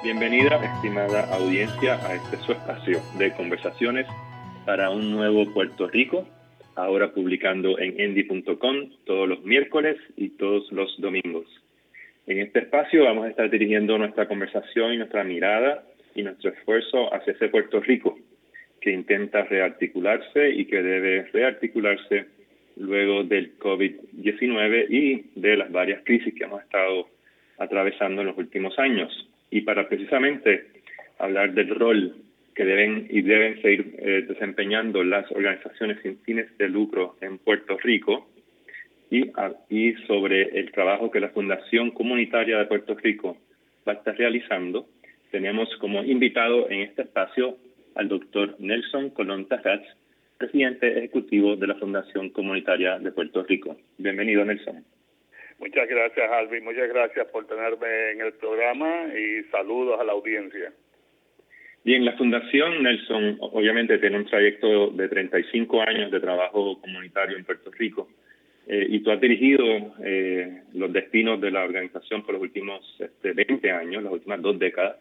Bienvenida, estimada audiencia, a este su espacio de conversaciones para un nuevo Puerto Rico, ahora publicando en endy.com todos los miércoles y todos los domingos. En este espacio vamos a estar dirigiendo nuestra conversación y nuestra mirada y nuestro esfuerzo hacia ese Puerto Rico que intenta rearticularse y que debe rearticularse luego del COVID-19 y de las varias crisis que hemos estado atravesando en los últimos años y para precisamente hablar del rol que deben y deben seguir eh, desempeñando las organizaciones sin fines de lucro en Puerto Rico y, y sobre el trabajo que la Fundación Comunitaria de Puerto Rico va a estar realizando, tenemos como invitado en este espacio al doctor Nelson Colón Tajats, presidente ejecutivo de la Fundación Comunitaria de Puerto Rico. Bienvenido, Nelson. Muchas gracias, Alvin. Muchas gracias por tenerme en el programa y saludos a la audiencia. Bien, la Fundación Nelson obviamente tiene un trayecto de 35 años de trabajo comunitario en Puerto Rico eh, y tú has dirigido eh, los destinos de la organización por los últimos este, 20 años, las últimas dos décadas,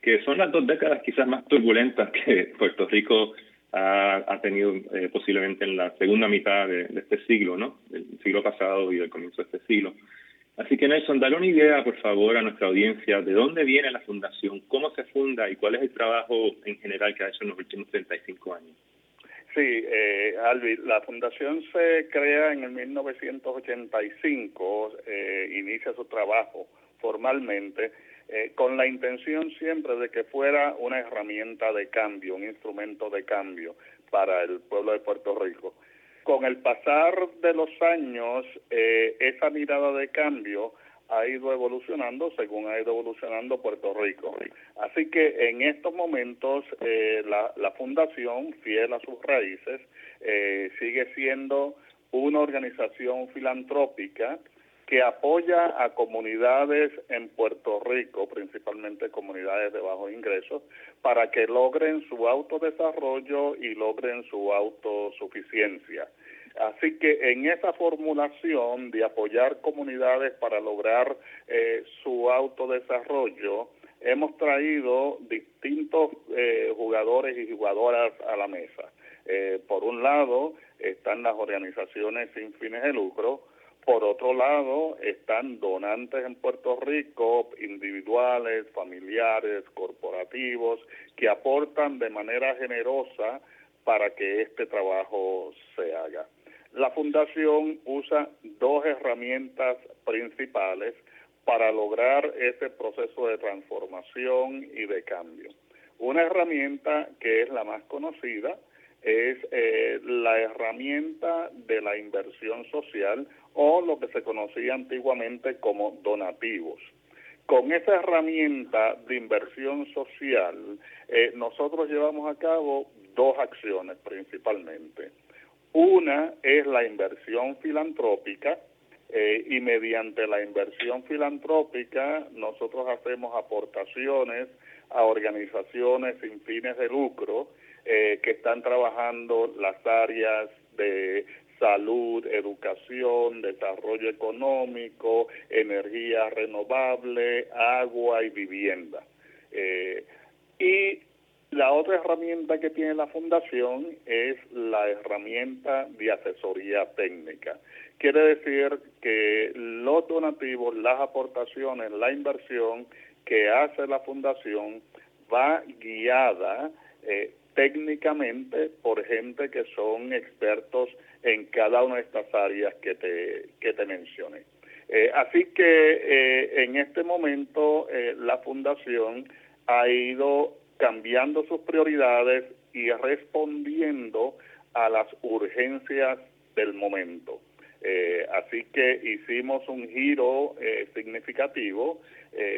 que son las dos décadas quizás más turbulentas que Puerto Rico ha, tenido eh, posiblemente en la segunda mitad de, este siglo, ¿no? Del siglo pasado y del comienzo de este siglo. Así que Nelson, dale una idea, por favor, a nuestra audiencia de dónde viene la fundación, cómo se funda y cuál es el trabajo en general que ha hecho en los últimos 35 años. Sí, eh, la fundación se crea en el 1985, eh, inicia su trabajo formalmente eh, con la intención siempre de que fuera una herramienta de cambio, un instrumento de cambio para el pueblo de Puerto Rico. Con el pasar de los años, eh, esa mirada de cambio ha ido evolucionando según ha ido evolucionando Puerto Rico. Así que en estos momentos eh, la, la, fundación, fiel a sus raíces, sigue siendo una organización filantrópica que apoya a comunidades en Puerto Rico, principalmente comunidades de bajos ingresos, para que logren su autodesarrollo y logren su autosuficiencia. Así que en esa formulación de apoyar comunidades para lograr eh, su autodesarrollo, hemos traído distintos eh, jugadores y jugadoras a la mesa. Eh, por un lado, están las organizaciones sin fines de lucro, por otro lado, están donantes en Puerto Rico, individuales, familiares, corporativos, que aportan de manera generosa para que este trabajo se haga. La Fundación usa dos herramientas principales para lograr ese proceso de transformación y de cambio. Una herramienta que es la más conocida es eh, la herramienta de la inversión social o lo que se conocía antiguamente como donativos. Con esa herramienta de inversión social, eh, nosotros llevamos a cabo dos acciones principalmente. Una es la inversión filantrópica eh, y mediante la inversión filantrópica nosotros hacemos aportaciones a organizaciones sin fines de lucro eh, que están trabajando las áreas de salud, educación, desarrollo económico, energía renovable, agua y vivienda. Eh, y la otra herramienta que tiene la fundación es la herramienta de asesoría técnica. Quiere decir que los donativos, las aportaciones, la inversión que hace la fundación va guiada eh, técnicamente por gente que son expertos en cada una de estas áreas que te, que te mencioné. Eh, así que eh, en este momento eh, la fundación ha ido cambiando sus prioridades y respondiendo a las urgencias del momento. así que hicimos un giro significativo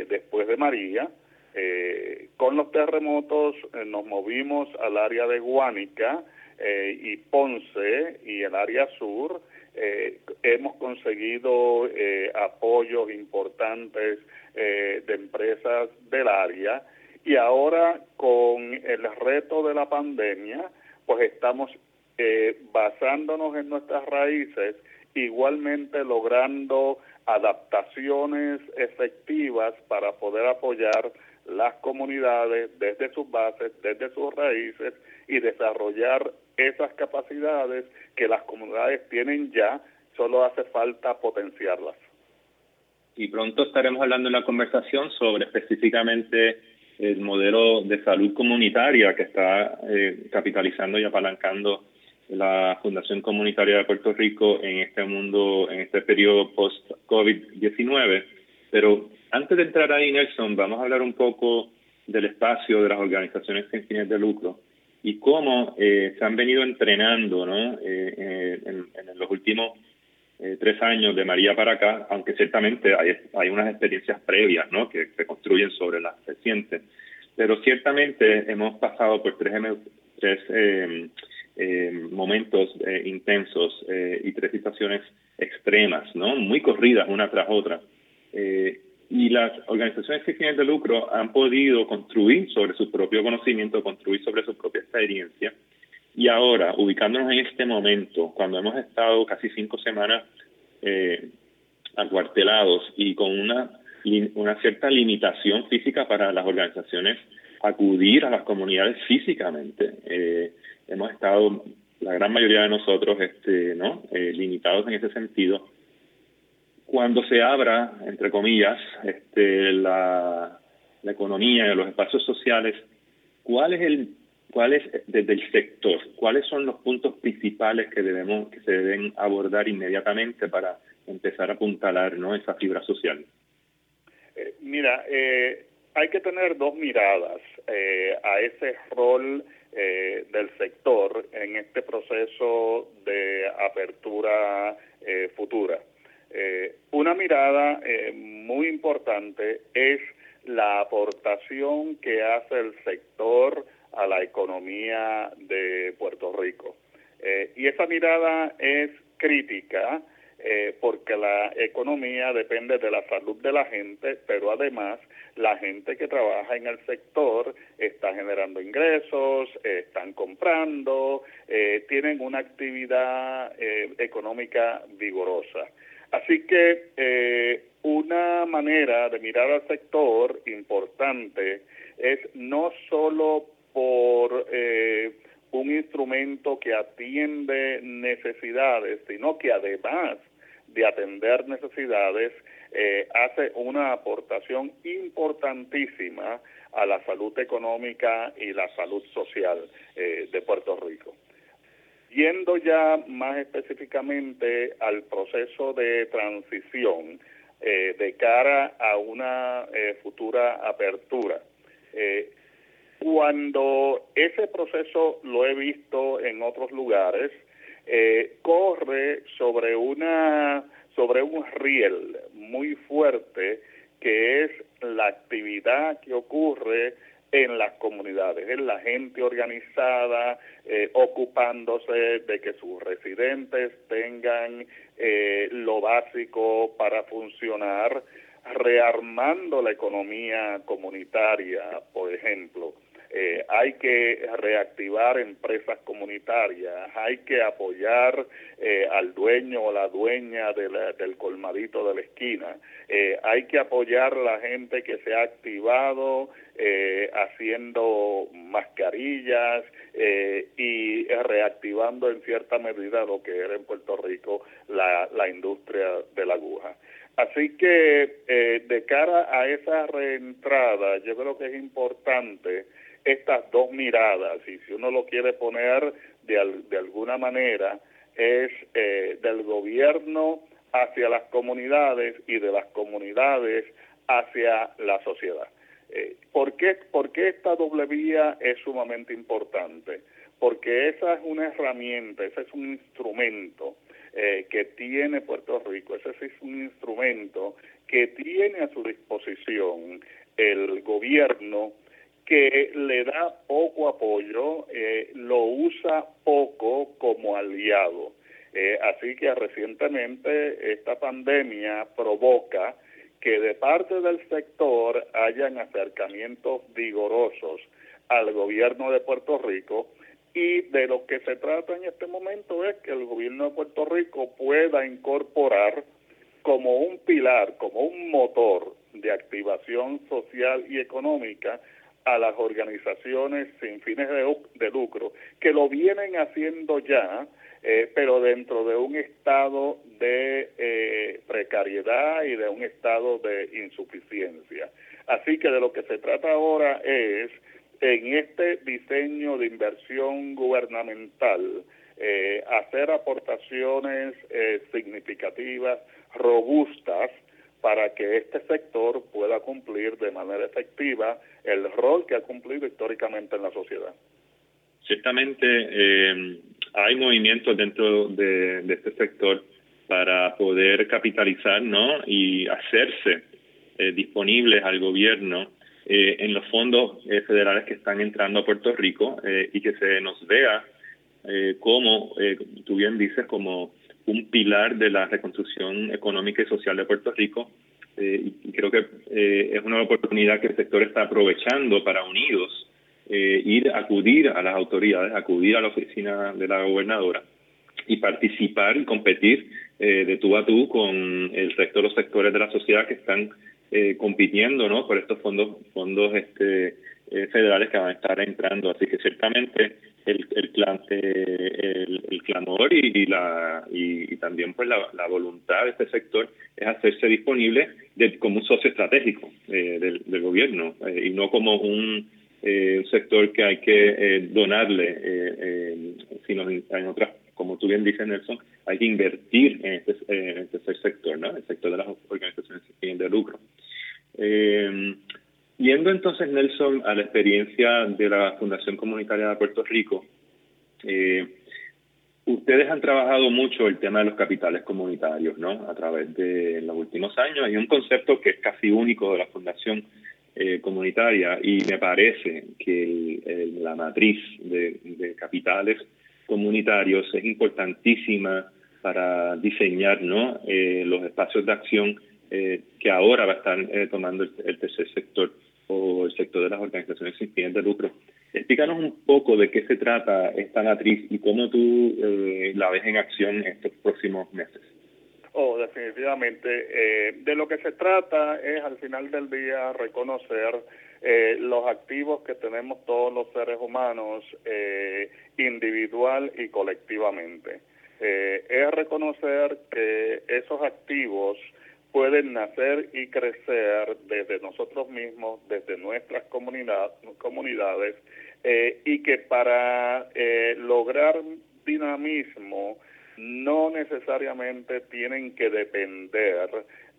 después de María. Con los terremotos nos movimos al área de Guánica, eh, y Ponce y el área sur, eh, hemos conseguido eh, apoyos importantes de empresas del área. Y ahora con el reto de la pandemia, pues estamos basándonos en nuestras raíces, igualmente logrando adaptaciones efectivas para poder apoyar las comunidades desde sus bases, desde sus raíces y desarrollar esas capacidades que las comunidades tienen ya, solo hace falta potenciarlas. Y pronto estaremos hablando en la conversación sobre específicamente el modelo de salud comunitaria que está eh, capitalizando y apalancando la Fundación Comunitaria de Puerto Rico en este mundo, en este periodo post-COVID-19. Pero antes de entrar ahí, Nelson, vamos a hablar un poco del espacio de las organizaciones sin fines de lucro y cómo eh, se han venido entrenando ¿no? Eh, en, los últimos eh, tres años de María para acá, aunque ciertamente hay, hay unas experiencias previas ¿no? que se construyen sobre las recientes. Pero ciertamente hemos pasado por tres, tres momentos intensos y tres situaciones extremas, ¿no? muy corridas una tras otra. Eh, y las organizaciones sin fines de lucro han podido construir sobre su propio conocimiento, construir sobre su propia experiencia. Y ahora, ubicándonos en este momento, cuando hemos estado casi cinco semanas eh, acuartelados y con una, una cierta limitación física para las organizaciones acudir a las comunidades físicamente, eh, hemos estado, la gran mayoría de nosotros, este, ¿no? Eh, limitados en ese sentido cuando se abra, entre comillas, este, la, economía y los espacios sociales, ¿cuál es el cuál es desde el sector, cuáles son los puntos principales que debemos que se deben abordar inmediatamente para empezar a apuntalar ¿no? esa fibra social? Eh, mira, eh, hay que tener dos miradas eh, a ese rol del sector en este proceso de apertura futura. Eh, una mirada eh, muy importante es la aportación que hace el sector a la economía de Puerto Rico. Eh, y esa mirada es crítica porque la economía depende de la salud de la gente, pero además la gente que trabaja en el sector está generando ingresos, están comprando, tienen una actividad económica vigorosa. Así que eh, una manera de mirar al sector importante es no solo por eh, un instrumento que atiende necesidades, sino que además de atender necesidades, eh, hace una aportación importantísima a la salud económica y la salud social de Puerto Rico. Yendo ya más específicamente al proceso de transición eh, de cara a una eh, futura apertura, eh, cuando ese proceso lo he visto en otros lugares, corre sobre una sobre un riel muy fuerte que es la actividad que ocurre en las comunidades, en la gente organizada, eh, ocupándose de que sus residentes tengan eh, lo básico para funcionar, rearmando la economía comunitaria, por ejemplo. Eh, hay que reactivar empresas comunitarias, hay que apoyar eh, al dueño o la dueña del colmadito de la esquina, eh, hay que apoyar a la gente que se ha activado haciendo mascarillas y reactivando en cierta medida lo que era en Puerto Rico la, la industria de la aguja. Así que de cara a esa reentrada, yo creo que es importante estas dos miradas, y si uno lo quiere poner de, de alguna manera, es eh, del gobierno hacia las comunidades y de las comunidades hacia la sociedad. Eh, ¿por, qué, ¿Por qué esta doble vía es sumamente importante? Porque esa es una herramienta, ese es un instrumento eh, que tiene Puerto Rico, ese es un instrumento que tiene a su disposición el gobierno que le da poco apoyo, eh, lo usa poco como aliado. Eh, así que recientemente esta pandemia provoca que de parte del sector hayan acercamientos vigorosos al gobierno de Puerto Rico y de lo que se trata en este momento es que el gobierno de Puerto Rico pueda incorporar como un pilar, como un motor de activación social y económica a las organizaciones sin fines de, lucro, que lo vienen haciendo ya, eh, pero dentro de un estado de eh, precariedad y de un estado de insuficiencia. Así que de lo que se trata ahora es, en este diseño de inversión gubernamental, eh, hacer aportaciones significativas, robustas, para que este sector pueda cumplir de manera efectiva el rol que ha cumplido históricamente en la sociedad. Ciertamente eh, hay movimientos dentro de, este sector para poder capitalizar ¿no? y hacerse eh, disponibles al gobierno eh, en los fondos federales que están entrando a Puerto Rico y que se nos vea como, tú bien dices, como un pilar de la reconstrucción económica y social de Puerto Rico. Eh, y creo que eh, es una oportunidad que el sector está aprovechando para unidos eh, ir acudir a las autoridades, acudir a la oficina de la gobernadora y participar y competir de tú a tú con el resto de los sectores de la sociedad que están compitiendo ¿no? por estos fondos fondos este federales que van a estar entrando. Así que ciertamente el, el, el, el clamor y, la y, también pues la, voluntad de este sector es hacerse disponible de, como un socio estratégico eh, del, del, gobierno eh, y no como un, eh, sector que hay que donarle, sino en, otras, como tú bien dices Nelson, hay que invertir en este, en este sector, ¿no? el sector de las organizaciones de lucro. Eh, Yendo entonces, Nelson, a la experiencia de la Fundación Comunitaria de Puerto Rico, eh, ustedes han trabajado mucho el tema de los capitales comunitarios, ¿no? A través de los últimos años. Hay un concepto que es casi único de la Fundación eh, Comunitaria y me parece que la matriz de, capitales comunitarios es importantísima para diseñar. Eh, los espacios de acción que ahora va a estar tomando el tercer sector o el sector de las organizaciones sin fines de lucro. Explícanos un poco de qué se trata esta matriz y cómo tú eh, la ves en acción estos próximos meses. Oh, definitivamente. Eh, de lo que se trata es al final del día reconocer eh, los activos que tenemos todos los seres humanos individual y colectivamente. es reconocer que esos activos pueden nacer y crecer desde nosotros mismos, desde nuestras comunidades, eh, y que para eh, lograr dinamismo no necesariamente tienen que depender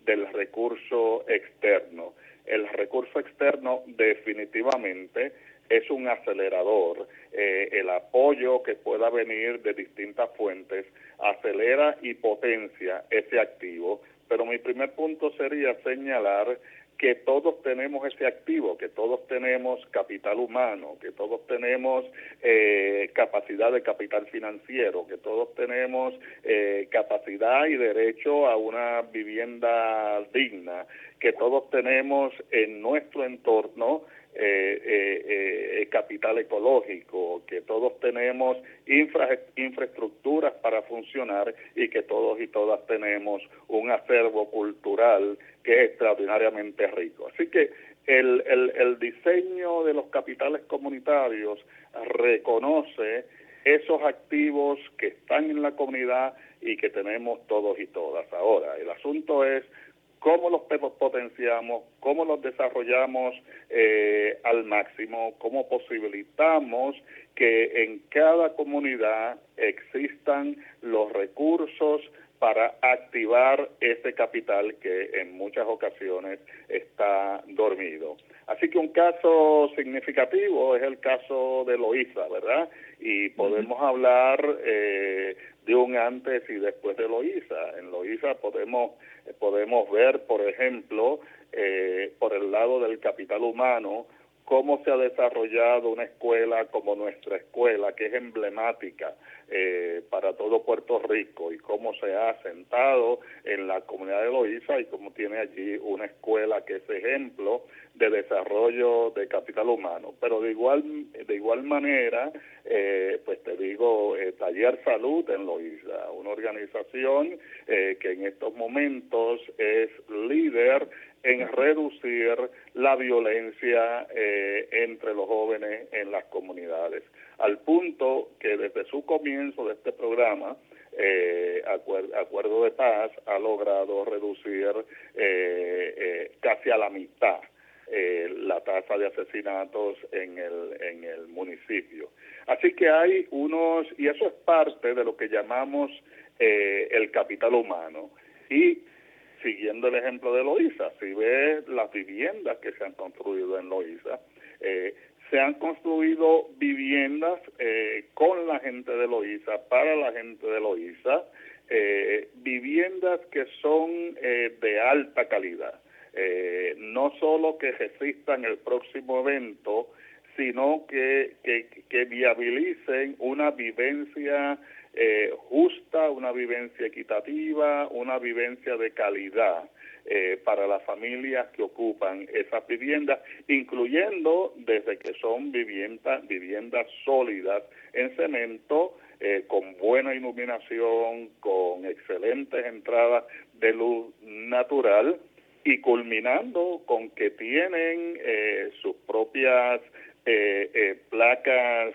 del recurso externo. El recurso externo definitivamente es un acelerador. Eh, el apoyo que pueda venir de distintas fuentes acelera y potencia ese activo pero mi primer punto sería señalar que todos tenemos ese activo, que todos tenemos capital humano, que todos tenemos eh, capacidad de capital financiero, que todos tenemos eh, capacidad y derecho a una vivienda digna, que todos tenemos en nuestro entorno eh, eh, eh, capital ecológico, que todos tenemos infraestructuras para funcionar y que todos y todas tenemos un acervo cultural que es extraordinariamente rico. Así que el, el, el diseño de los capitales comunitarios reconoce esos activos que están en la comunidad y que tenemos todos y todas. Ahora, el asunto es cómo los potenciamos, cómo los desarrollamos eh, al máximo, cómo posibilitamos que en cada comunidad existan los recursos para activar ese capital que en muchas ocasiones está dormido. Así que un caso significativo es el caso de Loíza, ¿verdad? Y podemos hablar eh, de un antes y después de Loíza. En Loíza podemos podemos ver, por ejemplo, eh, por el lado del capital humano, cómo se ha desarrollado una escuela como nuestra escuela, que es emblemática eh, para todo Puerto Rico, y cómo se ha asentado en la comunidad de Loíza y cómo tiene allí una escuela que es ejemplo de desarrollo de capital humano. Pero de igual, de igual manera, eh, pues te digo, eh, Taller Salud en Loíza, una organización que en estos momentos es líder en reducir la violencia eh, entre los jóvenes en las comunidades, al punto que desde su comienzo de este programa, eh, Acuerdo de Paz ha logrado reducir eh, eh, casi a la mitad la tasa de asesinatos en el, en el municipio. Así que hay unos, y eso es parte de lo que llamamos el capital humano. Y siguiendo el ejemplo de Loíza, si ves las viviendas que se han construido en Loíza, eh, se han construido viviendas eh, con la gente de Loíza, para la gente de Loíza, eh, viviendas que son eh, de alta calidad. No solo que resistan el próximo evento, sino que, que, que viabilicen una vivencia justa, una vivencia equitativa, una vivencia de calidad. Eh, para las familias que ocupan esas viviendas, incluyendo desde que son viviendas, viviendas sólidas en cemento, eh, con buena iluminación, con excelentes entradas de luz natural y culminando con que tienen eh, sus propias placas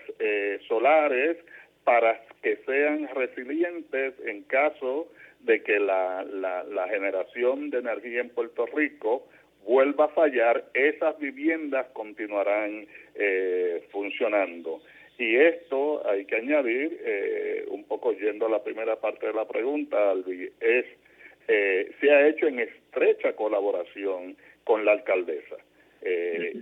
solares para que sean resilientes en caso de que la, la, generación de energía en Puerto Rico vuelva a fallar, esas viviendas continuarán eh, funcionando. Y esto hay que añadir, eh, un poco yendo a la primera parte de la pregunta, Albi, es eh, se ha hecho en estrecha colaboración con la alcaldesa.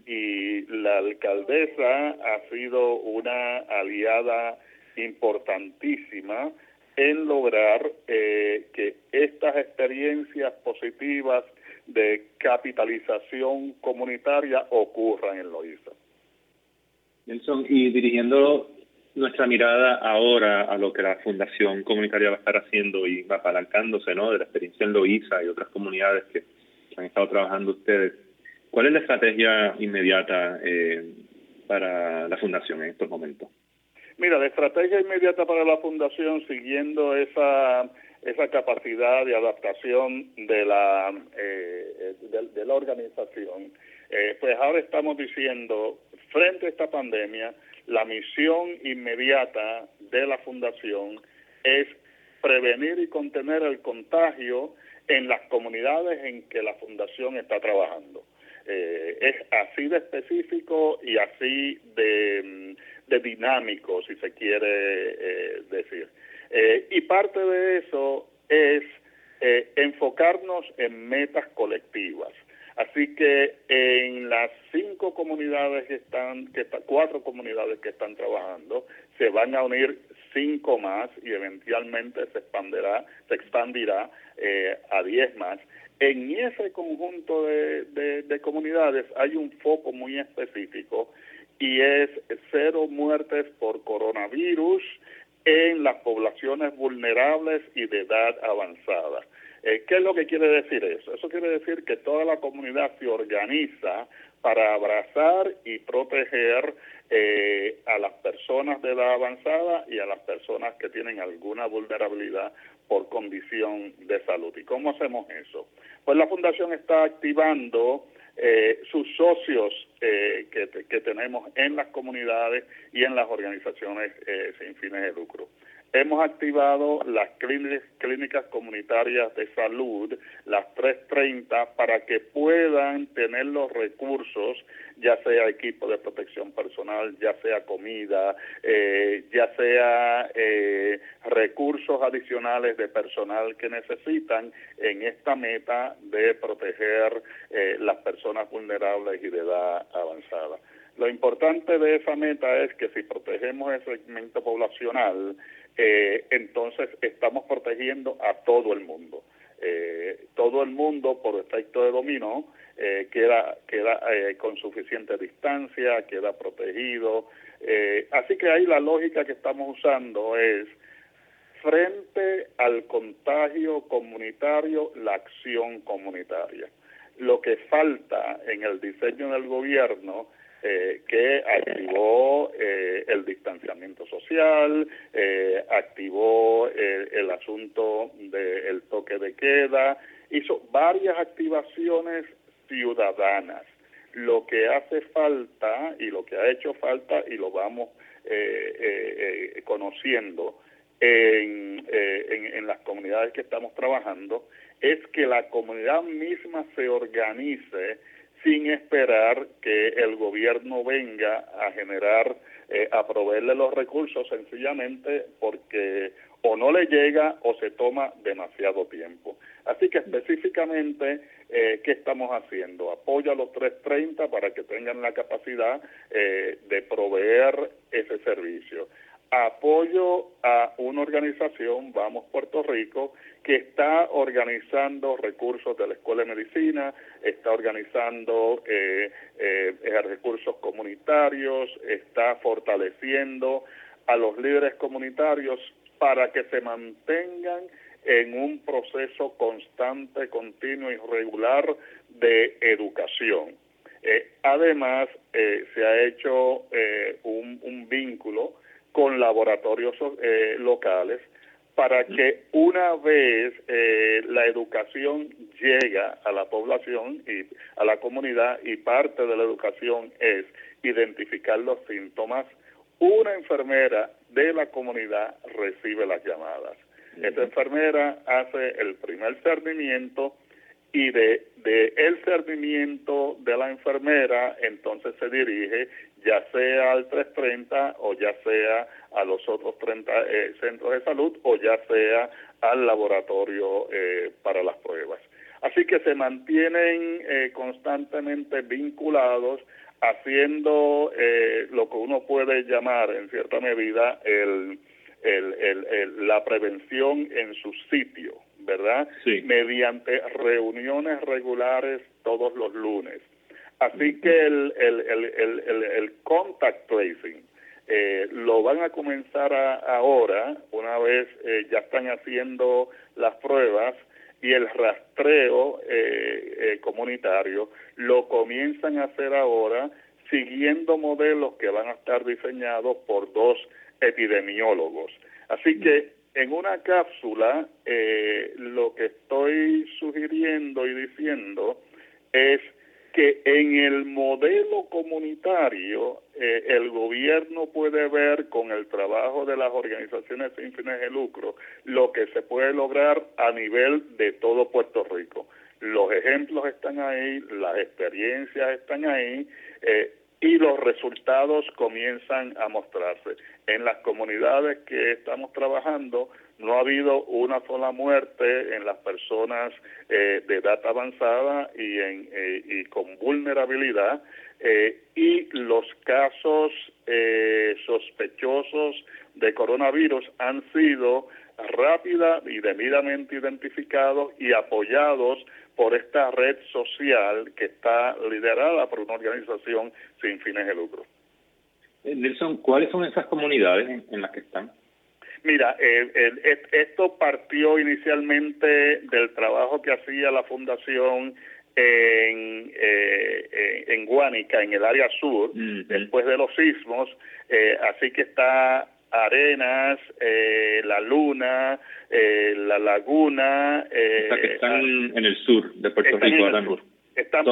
y la alcaldesa ha sido una aliada importantísima en lograr eh, que estas experiencias positivas de capitalización comunitaria ocurran en Loíza. Nelson, y dirigiendo nuestra mirada ahora a lo que la Fundación Comunitaria va a estar haciendo y va apalancándose ¿no? de la experiencia en Loíza y otras comunidades que, han estado trabajando ustedes, ¿cuál es la estrategia inmediata eh, para la Fundación en estos momentos? Mira, la estrategia inmediata para la fundación, siguiendo esa esa capacidad de adaptación de la eh, de, la organización, eh, pues ahora estamos diciendo frente a esta pandemia, la misión inmediata de la fundación es prevenir y contener el contagio en las comunidades en que la fundación está trabajando. Eh, es así de específico y así de de dinámico, si se quiere eh, decir. Eh, y parte de eso es eh, enfocarnos en metas colectivas. Así que en las cinco comunidades que están, que cuatro comunidades que están trabajando, se van a unir cinco más y eventualmente se expandirá, se expandirá a diez más. En ese conjunto de comunidades hay un foco muy específico y es cero muertes por coronavirus en las poblaciones vulnerables y de edad avanzada. Eh, ¿Qué es lo que quiere decir eso? Eso quiere decir que toda la comunidad se organiza para abrazar y proteger eh, a las personas de edad avanzada y a las personas que tienen alguna vulnerabilidad por condición de salud. ¿Y cómo hacemos eso? Pues la Fundación está activando eh, sus socios eh, que, que, tenemos en las comunidades y en las organizaciones eh, sin fines de lucro. Hemos activado las clínicas comunitarias de salud, las 330, para que puedan tener los recursos, ya sea equipo de protección personal, ya sea comida, eh, ya sea eh, recursos adicionales de personal que necesitan en esta meta de proteger eh, las personas vulnerables y de edad avanzada. Lo importante de esa meta es que si protegemos el segmento poblacional, eh, entonces estamos protegiendo a todo el mundo. Eh, todo el mundo, por efecto de dominó, eh, queda, queda eh, con suficiente distancia, queda protegido. así que ahí la lógica que estamos usando es, frente al contagio comunitario, la acción comunitaria. Lo que falta en el diseño del gobierno eh, que activó eh, el distanciamiento social, eh, activó el asunto del toque de queda, hizo varias activaciones ciudadanas. Lo que hace falta y lo que ha hecho falta y lo vamos conociendo en, en las comunidades que estamos trabajando es que la comunidad misma se organice sin esperar que el gobierno venga a generar, eh, a proveerle los recursos sencillamente porque o no le llega o se toma demasiado tiempo. Así que específicamente, eh, ¿qué estamos haciendo? Apoyo a los 330 para que tengan la capacidad eh, de proveer ese servicio apoyo a una organización, Vamos Puerto Rico, que está organizando recursos de la Escuela de Medicina, está organizando eh, eh, recursos comunitarios, está fortaleciendo a los líderes comunitarios para que se mantengan en un proceso constante, continuo y regular de educación. Eh, además, se ha hecho un, un vínculo con laboratorios eh, locales para que una vez eh, la educación llega a la población y a la comunidad y parte de la educación es identificar los síntomas, una enfermera de la comunidad recibe las llamadas. Esa enfermera hace el primer cernimiento y de, de el cernimiento de la enfermera entonces se dirige ya sea al 330 o ya sea a los otros 30 eh, centros de salud o ya sea al laboratorio eh, para las pruebas. Así que se mantienen eh, constantemente vinculados haciendo lo que uno puede llamar en cierta medida el, el, la prevención en su sitio, ¿verdad? Sí. Mediante reuniones regulares todos los lunes Así que el, el, el, el, contact tracing eh, lo van a comenzar ahora, una vez eh, ya están haciendo las pruebas y el rastreo eh, comunitario lo comienzan a hacer ahora siguiendo modelos que van a estar diseñados por dos epidemiólogos. Así que en una cápsula lo que estoy sugiriendo y diciendo es que en el modelo comunitario eh, el gobierno puede ver con el trabajo de las organizaciones sin fines de lucro lo que se puede lograr a nivel de todo Puerto Rico. Los ejemplos están ahí, las experiencias están ahí eh, y los resultados comienzan a mostrarse. En las comunidades que estamos trabajando, no ha habido una sola muerte en las personas eh, de edad avanzada y, en, eh, y con vulnerabilidad eh, y los casos sospechosos de coronavirus han sido rápida y debidamente identificados y apoyados por esta red social que está liderada por una organización sin fines de lucro. Nelson, ¿cuáles son esas comunidades en las que están? Mira, esto partió inicialmente del trabajo que hacía la fundación en, eh, en Guánica, en el área sur, después de los sismos, eh, así que está Arenas, eh, La Luna, eh, La Laguna. Eh, que están en el sur de Puerto Rico, Están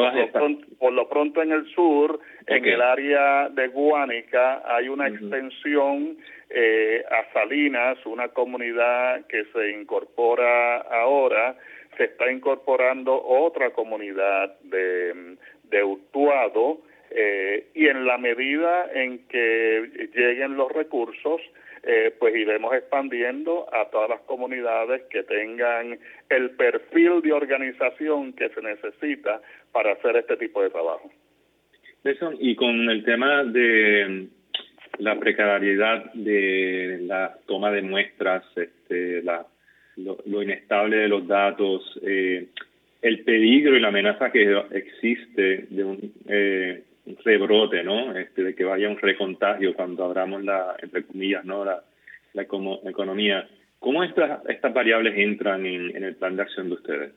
por lo, pronto, en el sur, en el área de Guánica, hay una extensión eh, a Salinas, una comunidad que se incorpora ahora, se está incorporando otra comunidad de, de Utuado, eh, y en la medida en que lleguen los recursos, eh, pues iremos expandiendo a todas las comunidades que tengan el perfil de organización que se necesita para hacer este tipo de trabajo. y con el tema de la precariedad de la toma de muestras, este, la, lo, inestable de los datos, eh, el peligro y la amenaza que existe de un eh, rebrote, ¿no? Este, de que vaya un recontagio cuando abramos la, entre comillas, ¿no? La, la, economía. ¿Cómo estas, estas variables entran en, en el plan de acción de ustedes?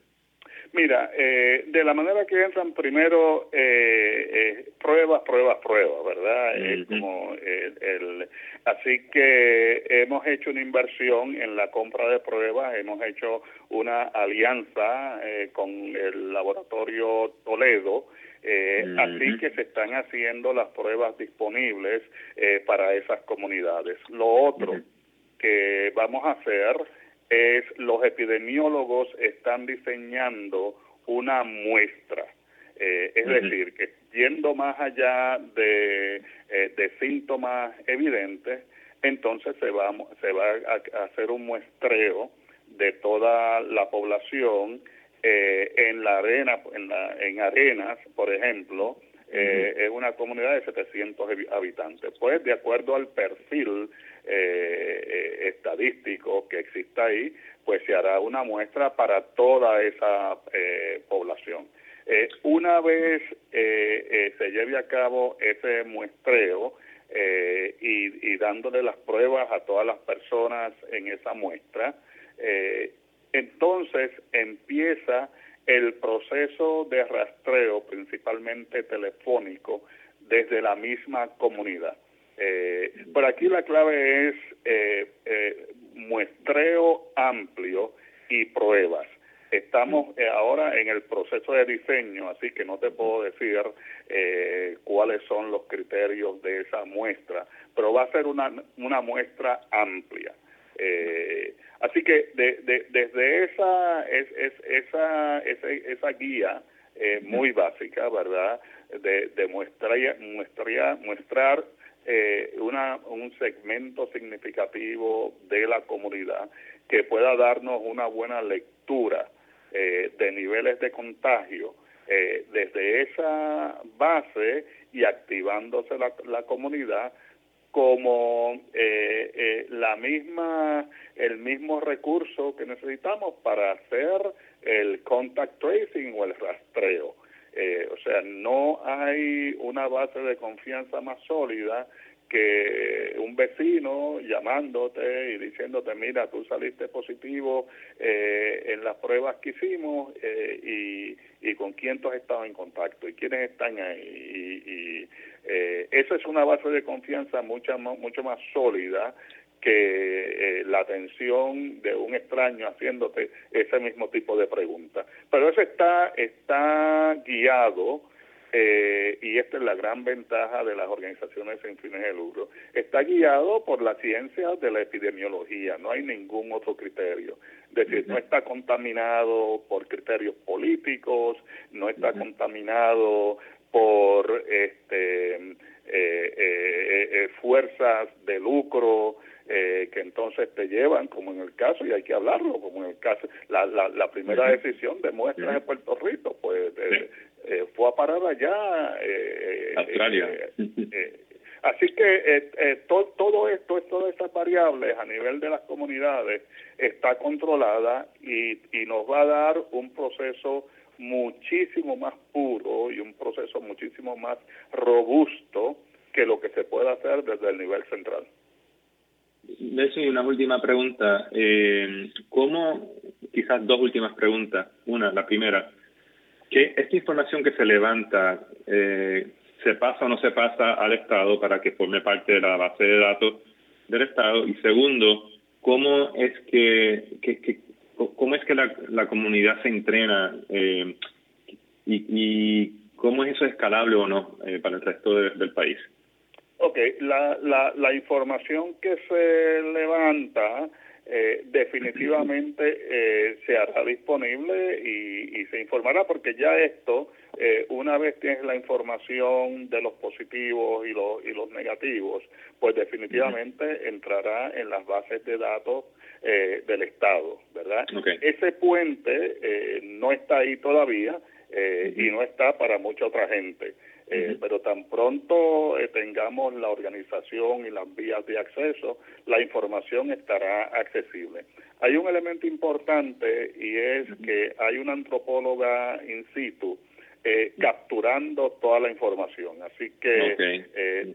Mira, eh, de la manera que entran primero eh, eh, pruebas, pruebas, pruebas, ¿verdad? como el, así que hemos hecho una inversión en la compra de pruebas, hemos hecho una alianza con el laboratorio Toledo. Así que se están haciendo las pruebas disponibles para esas comunidades. Lo otro que vamos a hacer es los epidemiólogos están diseñando una muestra, eh, es decir, que yendo más allá de, eh, de síntomas evidentes, entonces se va, se va a hacer un muestreo de toda la población eh, en la arena, en, la, en arenas, por ejemplo, eh, es una comunidad de 700 habitantes. Pues de acuerdo al perfil eh, eh, estadístico que exista ahí, pues se hará una muestra para toda esa eh, población. una vez se lleve a cabo ese muestreo y, y, dándole las pruebas a todas las personas en esa muestra, entonces empieza el proceso de rastreo, principalmente telefónico, desde la misma comunidad. Eh, por aquí la clave es eh, eh, muestreo amplio y pruebas. Estamos eh, ahora en el proceso de diseño, así que no te puedo decir cuáles son los criterios de esa muestra, pero va a ser una, una muestra amplia. Así que desde esa, es, esa, esa, esa guía muy básica, ¿verdad? De, de muestrar, muestrar, muestrar eh, una, un segmento significativo de la comunidad que pueda darnos una buena lectura eh, de niveles de contagio eh, desde esa base y activándose la, la comunidad como la misma el mismo recurso que necesitamos para hacer el contact tracing o el rastreo eh, o sea, no hay una base de confianza más sólida que un vecino llamándote y diciéndote, mira, tú saliste positivo eh, en las pruebas que hicimos eh, y, y, con quién tú has estado en contacto y quiénes están ahí. Y eh, esa es una base de confianza mucho, mucho más sólida que eh, la atención de un extraño haciéndote ese mismo tipo de preguntas. Pero eso está, está guiado, eh, y esta es la gran ventaja de las organizaciones sin fines de lucro, está guiado por la ciencia de la epidemiología, no hay ningún otro criterio. Es decir, no está contaminado por criterios políticos, no está contaminado por este eh, fuerzas de lucro, eh, que entonces te llevan, como en el caso, y hay que hablarlo, como en el caso, la, la, la primera decisión de muestras de Puerto Rico, pues eh, eh, fue a parar allá. Australia. así que todo esto, todas estas variables a nivel de las comunidades está controlada y, y nos va a dar un proceso muchísimo más puro y un proceso muchísimo más robusto que lo que se puede hacer desde el nivel central. Nelson, una última pregunta. Eh, ¿Cómo, quizás dos últimas preguntas? Una, la primera, ¿qué esta información que se levanta eh, se pasa o no se pasa al Estado para que forme parte de la base de datos del Estado? Y segundo, ¿cómo es que, que, cómo es que la, la comunidad se entrena eh, y, y, cómo es eso escalable o no eh, para el resto del país? Ok, la, la, la información que se levanta eh, definitivamente eh, se hará disponible y, y, se informará porque ya esto, eh, una vez tienes la información de los positivos y los, y los negativos, pues definitivamente entrará en las bases de datos eh, del Estado, ¿verdad? Ese puente eh, no está ahí todavía eh, y no está para mucha otra gente. Eh, pero tan pronto eh, tengamos la organización y las vías de acceso, la información estará accesible. Hay un elemento importante y es que hay una antropóloga in situ eh, capturando toda la información. Así que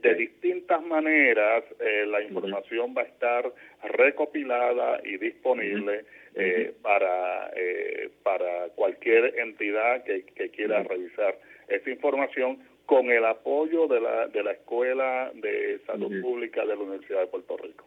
de distintas maneras la información va a estar recopilada y disponible eh, para, eh, para cualquier entidad que, quiera revisar esta información con el apoyo de la, de la Escuela de Salud Pública de la Universidad de Puerto Rico.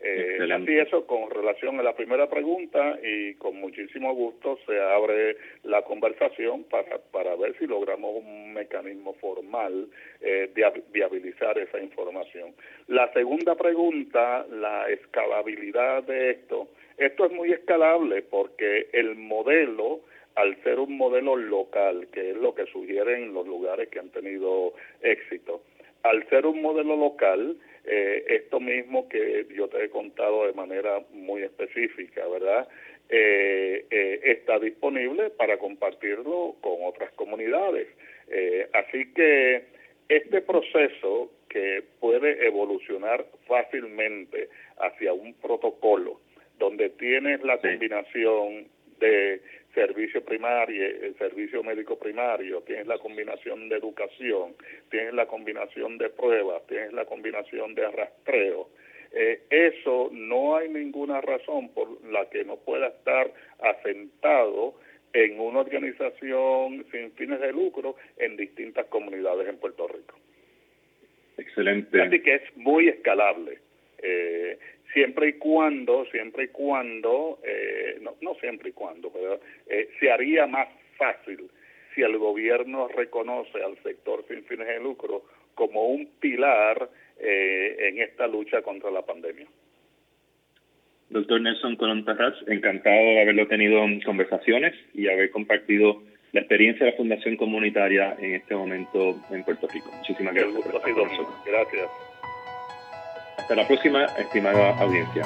Eh, así eso con relación a la primera pregunta y con muchísimo gusto se abre la conversación para, para ver si logramos un mecanismo formal eh, de viabilizar esa información. La segunda pregunta, la escalabilidad de esto. Esto es muy escalable porque el modelo al ser un modelo local, que es lo que sugieren los lugares que han tenido éxito, al ser un modelo local, eh, esto mismo que yo te he contado de manera muy específica, ¿verdad? Eh, eh, está disponible para compartirlo con otras comunidades. así que este proceso que puede evolucionar fácilmente hacia un protocolo donde tienes la combinación de servicio primario, el servicio médico primario, tienes la combinación de educación, tienes la combinación de pruebas, tienes la combinación de rastreo. Eh, eso no hay ninguna razón por la que no pueda estar asentado en una organización sin fines de lucro en distintas comunidades en Puerto Rico. Excelente. Así que es muy escalable. Eh, siempre y cuando, siempre y cuando, eh, no, no siempre y cuando, pero eh, se haría más fácil si el gobierno reconoce al sector sin fines de lucro como un pilar eh, en esta lucha contra la pandemia. Doctor Nelson Colón encantado de haberlo tenido en conversaciones y haber compartido la experiencia de la Fundación Comunitaria en este momento en Puerto Rico. Muchísimas gracias. Gracias. Hasta la próxima, estimada audiencia.